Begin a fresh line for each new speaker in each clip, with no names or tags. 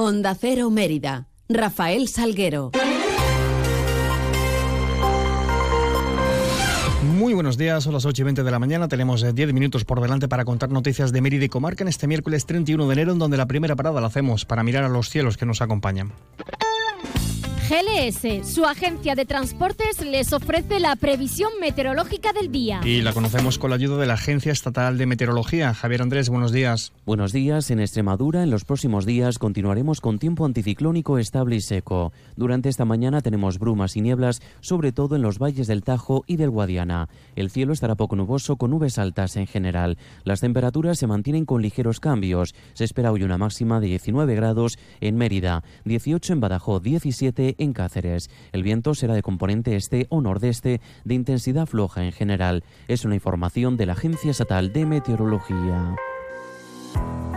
Onda Cero Mérida. Rafael Salguero.
Muy buenos días, son las 8 y 20 de la mañana. Tenemos 10 eh, minutos por delante para contar noticias de Mérida y Comarca en este miércoles 31 de enero, en donde la primera parada la hacemos para mirar a los cielos que nos acompañan.
GLS, su agencia de transportes, les ofrece la previsión meteorológica del día.
Y la conocemos con la ayuda de la Agencia Estatal de Meteorología. Javier Andrés, buenos días.
Buenos días. En Extremadura, en los próximos días, continuaremos con tiempo anticiclónico estable y seco. Durante esta mañana tenemos brumas y nieblas, sobre todo en los valles del Tajo y del Guadiana. El cielo estará poco nuboso con nubes altas en general. Las temperaturas se mantienen con ligeros cambios. Se espera hoy una máxima de 19 grados en Mérida, 18 en Badajoz, 17 en Cáceres. El viento será de componente este o nordeste de intensidad floja en general. Es una información de la Agencia Estatal de Meteorología.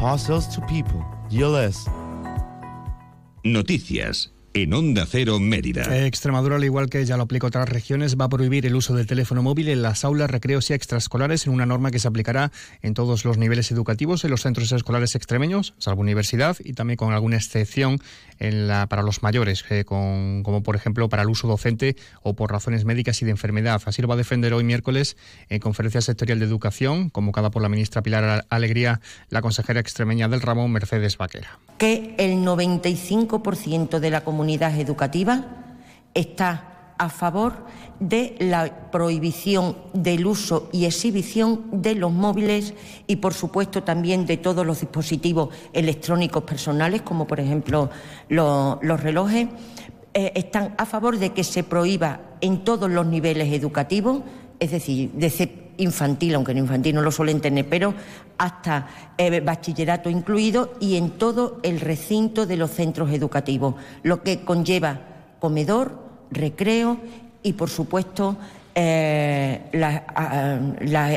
Parcels to people. GLS.
Noticias en Onda Cero Mérida.
Extremadura, al igual que ya lo aplica otras regiones, va a prohibir el uso del teléfono móvil en las aulas, recreos y extraescolares en una norma que se aplicará en todos los niveles educativos en los centros escolares extremeños, salvo universidad, y también con alguna excepción en la, para los mayores, eh, como por ejemplo para el uso docente o por razones médicas y de enfermedad. Así lo va a defender hoy miércoles en conferencia sectorial de educación, convocada por la ministra Pilar Alegría, la consejera extremeña del Ramón Mercedes Vaquera.
Que el 95% de la comunidad educativa está a favor de la prohibición del uso y exhibición de los móviles y, por supuesto, también de todos los dispositivos electrónicos personales, como por ejemplo los, relojes. Eh, están a favor de que se prohíba en todos los niveles educativos, es decir, desde infantil, aunque en infantil no lo suelen tener, pero hasta eh, bachillerato incluido y en todo el recinto de los centros educativos, lo que conlleva comedor, recreo y, por supuesto, eh, las,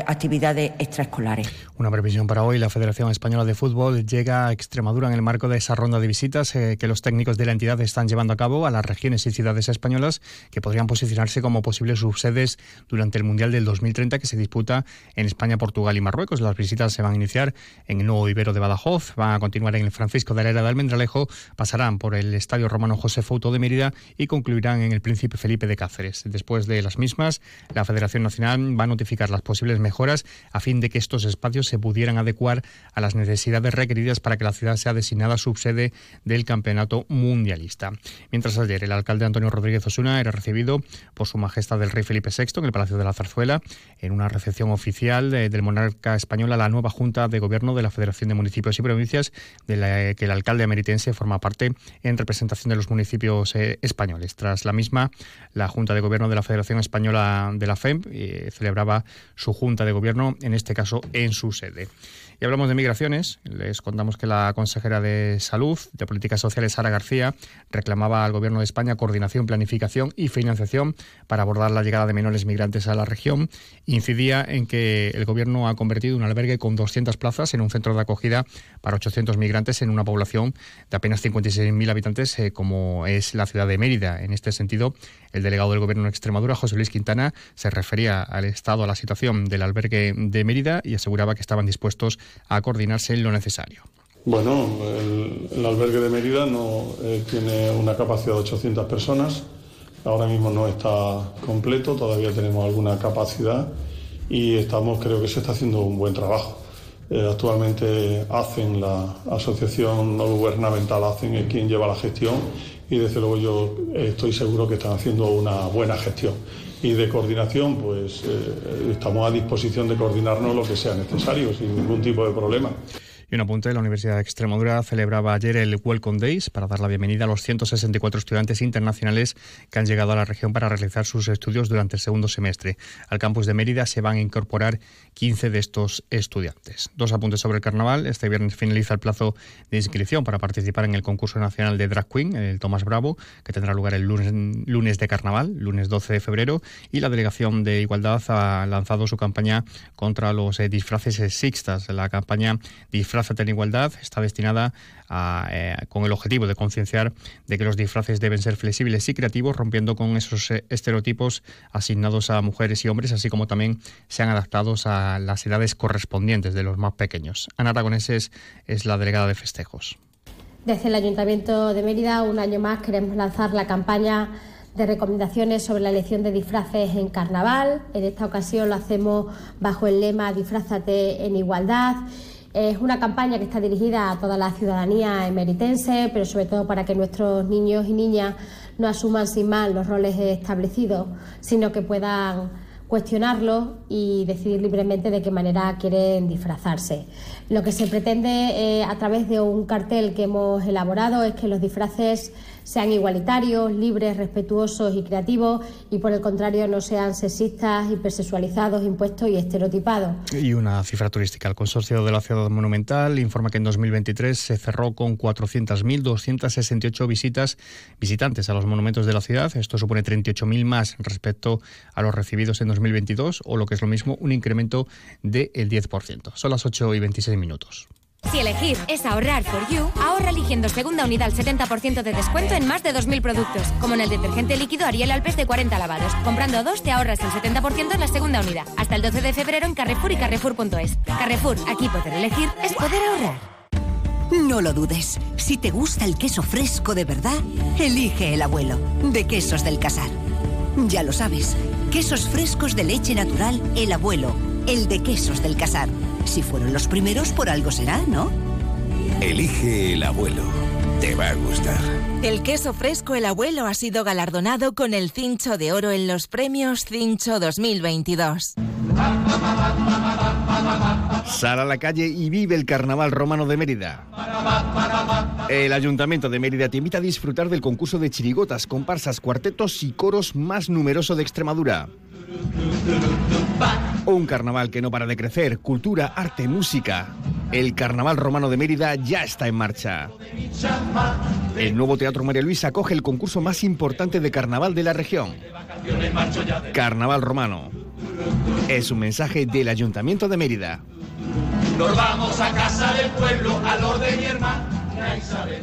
actividades extraescolares.
Una previsión para hoy. La Federación Española de Fútbol llega a Extremadura en el marco de esa ronda de visitas eh, que los técnicos de la entidad están llevando a cabo a las regiones y ciudades españolas que podrían posicionarse como posibles subsedes durante el Mundial del 2030 que se disputa en España, Portugal y Marruecos. Las visitas se van a iniciar en el nuevo Ibero de Badajoz, van a continuar en el Francisco de la de Almendralejo, pasarán por el Estadio Romano José Fouto de Mérida y concluirán en el Príncipe Felipe de Cáceres. Después de las mismas, la Federación Nacional va a notificar las posibles mejoras a fin de que estos espacios se pudieran adecuar a las necesidades requeridas para que la ciudad sea designada subsede del Campeonato Mundialista. Mientras ayer el alcalde Antonio Rodríguez Osuna era recibido por su majestad el rey Felipe VI en el Palacio de la Zarzuela en una recepción oficial del monarca español a la nueva Junta de Gobierno de la Federación de Municipios y Provincias, de la que el alcalde ameritense forma parte en representación de los municipios eh, españoles. Tras la misma, la Junta de Gobierno de la Federación Española de la FEM eh, celebraba su junta de gobierno, en este caso en su sede. Y hablamos de migraciones. Les contamos que la consejera de Salud, de Políticas Sociales, Sara García, reclamaba al Gobierno de España coordinación, planificación y financiación para abordar la llegada de menores migrantes a la región. Incidía en que el Gobierno ha convertido un albergue con 200 plazas en un centro de acogida para 800 migrantes en una población de apenas 56.000 habitantes, eh, como es la ciudad de Mérida. En este sentido, el delegado del Gobierno de Extremadura, José Luis Quintana, se refería al estado, a la situación del albergue de Mérida y aseguraba que estaban dispuestos a coordinarse en lo necesario.
Bueno, el, albergue de Mérida no eh, tiene una capacidad de 800 personas. Ahora mismo no está completo, todavía tenemos alguna capacidad y estamos, creo que se está haciendo un buen trabajo. Eh, actualmente hacen la asociación no gubernamental, hacen quien lleva la gestión y desde luego yo estoy seguro que están haciendo una buena gestión y de coordinación, pues eh, estamos a disposición de coordinarnos lo que sea necesario, sin ningún tipo de problema.
Un apunte, la Universidad de Extremadura celebraba ayer el Welcome Days para dar la bienvenida a los 164 estudiantes internacionales que han llegado a la región para realizar sus estudios durante el segundo semestre. Al campus de Mérida se van a incorporar 15 de estos estudiantes. Dos apuntes sobre el carnaval. Este viernes finaliza el plazo de inscripción para participar en el concurso nacional de Drag Queen, el Tomás Bravo, que tendrá lugar el lunes, lunes de carnaval, lunes 12 de febrero. Y la Delegación de Igualdad ha lanzado su campaña contra los eh, disfraces sexistas. La campaña Disfraz en Igualdad está destinada a, eh, con el objetivo de concienciar de que los disfraces deben ser flexibles y creativos, rompiendo con esos eh, estereotipos asignados a mujeres y hombres, así como también sean adaptados a las edades correspondientes de los más pequeños. Ana Aragoneses es la delegada de festejos.
Desde el Ayuntamiento de Mérida, un año más queremos lanzar la campaña de recomendaciones sobre la elección de disfraces en carnaval. En esta ocasión lo hacemos bajo el lema Disfrázate en igualdad. Es una campaña que está dirigida a toda la ciudadanía emeritense, pero sobre todo para que nuestros niños y niñas no asuman sin mal los roles establecidos, sino que puedan cuestionarlo y decidir libremente de qué manera quieren disfrazarse. Lo que se pretende eh, a través de un cartel que hemos elaborado es que los disfraces sean igualitarios, libres, respetuosos y creativos y por el contrario no sean sexistas, hipersexualizados, impuestos y estereotipados.
Y una cifra turística. El Consorcio de la Ciudad Monumental informa que en 2023 se cerró con 400.268 visitas visitantes a los monumentos de la ciudad. Esto supone 38.000 más respecto a los recibidos en 2022 o lo que es lo mismo un incremento del 10%. Son las 8 y 26 minutos.
Si elegir es ahorrar for you, ahorra eligiendo segunda unidad al 70% de descuento en más de 2.000 productos, como en el detergente líquido Ariel Alpes de 40 lavados. Comprando dos te ahorras el 70% en la segunda unidad. Hasta el 12 de febrero en Carrefour y Carrefour.es. Carrefour, aquí poder elegir es poder ahorrar.
No lo dudes. Si te gusta el queso fresco de verdad, elige el abuelo, de Quesos del Casar. Ya lo sabes, quesos frescos de leche natural, el abuelo, el de Quesos del Casar si fueron los primeros, por algo será, ¿no?
Elige el abuelo. Te va a gustar.
El queso fresco El Abuelo ha sido galardonado con el Cincho de Oro en los premios Cincho 2022.
Sal a la calle y vive el Carnaval Romano de Mérida. El Ayuntamiento de Mérida te invita a disfrutar del concurso de chirigotas, comparsas, cuartetos y coros más numeroso de Extremadura. Un carnaval que no para de crecer, cultura, arte, música. El Carnaval Romano de Mérida ya está en marcha. El nuevo Teatro María Luisa acoge el concurso más importante de carnaval de la región. Carnaval Romano. Es un mensaje del Ayuntamiento de Mérida.
Nos vamos a casa del pueblo, al orden mi hermana Isabel.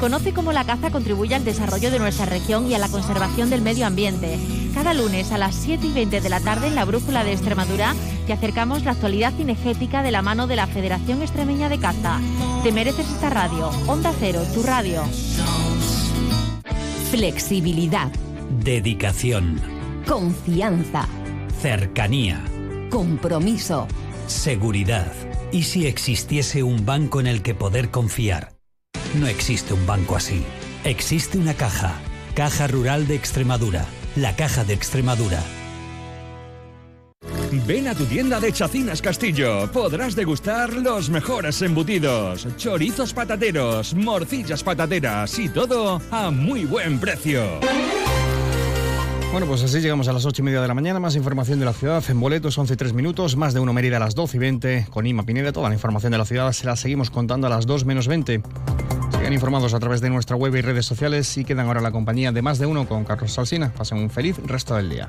Conoce cómo la caza contribuye al desarrollo de nuestra región y a la conservación del medio ambiente. Cada lunes a las 7 y 20 de la tarde en la Brújula de Extremadura te acercamos la actualidad cinegética de la mano de la Federación Extremeña de Caza. Te mereces esta radio. Onda Cero, tu radio.
Flexibilidad.
Dedicación.
Confianza.
Cercanía.
Compromiso.
Seguridad. ¿Y si existiese un banco en el que poder confiar? No existe un banco así. Existe una caja. Caja Rural de Extremadura. La Caja de Extremadura.
Ven a tu tienda de Chacinas Castillo. Podrás degustar los mejores embutidos, chorizos patateros, morcillas patateras y todo a muy buen precio.
Bueno, pues así llegamos a las 8 y media de la mañana. Más información de la ciudad en boletos, 11 y 3 minutos. Más de uno Mérida a las 12 y 20. Con Ima Pineda, toda la información de la ciudad se la seguimos contando a las 2 menos 20. Sigan informados a través de nuestra web y redes sociales y quedan ahora la compañía de más de uno con Carlos Salsina. Pasen un feliz resto del día.